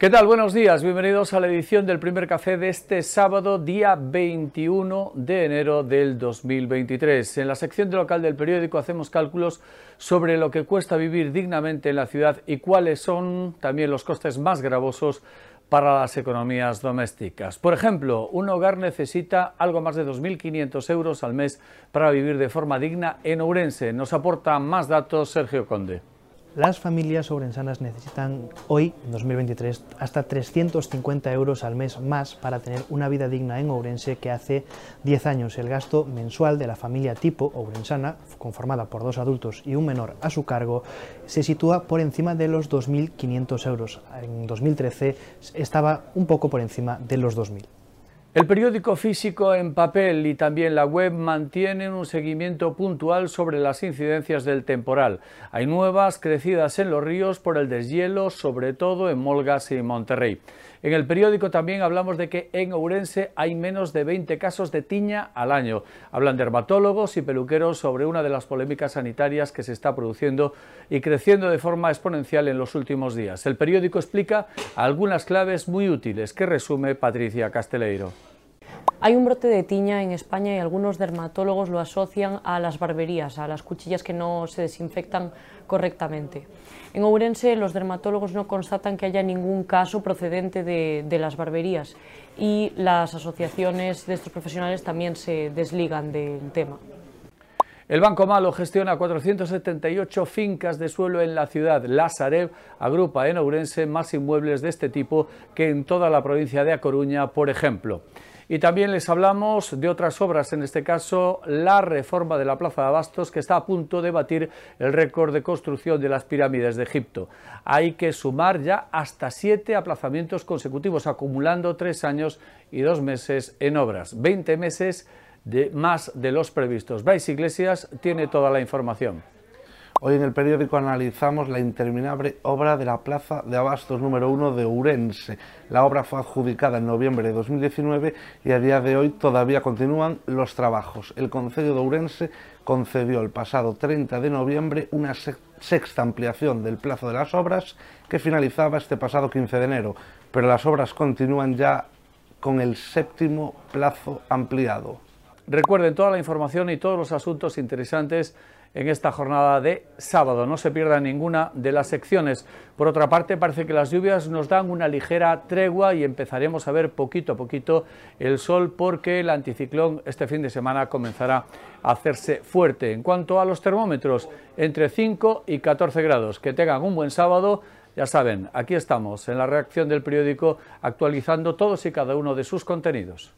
¿Qué tal? Buenos días, bienvenidos a la edición del primer café de este sábado, día 21 de enero del 2023. En la sección de local del periódico hacemos cálculos sobre lo que cuesta vivir dignamente en la ciudad y cuáles son también los costes más gravosos para las economías domésticas. Por ejemplo, un hogar necesita algo más de 2.500 euros al mes para vivir de forma digna en Ourense. Nos aporta más datos Sergio Conde. Las familias ourensanas necesitan hoy, en 2023, hasta 350 euros al mes más para tener una vida digna en Ourense que hace 10 años. El gasto mensual de la familia tipo ourensana, conformada por dos adultos y un menor a su cargo, se sitúa por encima de los 2.500 euros. En 2013 estaba un poco por encima de los 2.000. El periódico físico en papel y también la web mantienen un seguimiento puntual sobre las incidencias del temporal. Hay nuevas crecidas en los ríos por el deshielo, sobre todo en Molgas y Monterrey. En el periódico también hablamos de que en Ourense hay menos de 20 casos de tiña al año. Hablan dermatólogos y peluqueros sobre una de las polémicas sanitarias que se está produciendo y creciendo de forma exponencial en los últimos días. El periódico explica algunas claves muy útiles que resume Patricia Casteleiro. Hay un brote de tiña en España y algunos dermatólogos lo asocian a las barberías, a las cuchillas que no se desinfectan correctamente. En Ourense los dermatólogos no constatan que haya ningún caso procedente de, de las barberías y las asociaciones de estos profesionales también se desligan del tema. El Banco Malo gestiona 478 fincas de suelo en la ciudad. La Sareb agrupa en Ourense más inmuebles de este tipo que en toda la provincia de A Coruña, por ejemplo. Y también les hablamos de otras obras, en este caso la reforma de la Plaza de Abastos, que está a punto de batir el récord de construcción de las pirámides de Egipto. Hay que sumar ya hasta siete aplazamientos consecutivos, acumulando tres años y dos meses en obras. Veinte meses de más de los previstos. Vais Iglesias tiene toda la información. Hoy en el periódico analizamos la interminable obra de la Plaza de Abastos número 1 de Urense. La obra fue adjudicada en noviembre de 2019 y a día de hoy todavía continúan los trabajos. El Concejo de Urense concedió el pasado 30 de noviembre una sexta ampliación del plazo de las obras que finalizaba este pasado 15 de enero, pero las obras continúan ya con el séptimo plazo ampliado. Recuerden toda la información y todos los asuntos interesantes en esta jornada de sábado. No se pierda ninguna de las secciones. Por otra parte, parece que las lluvias nos dan una ligera tregua y empezaremos a ver poquito a poquito el sol porque el anticiclón este fin de semana comenzará a hacerse fuerte. En cuanto a los termómetros, entre 5 y 14 grados. Que tengan un buen sábado. Ya saben, aquí estamos en la reacción del periódico actualizando todos y cada uno de sus contenidos.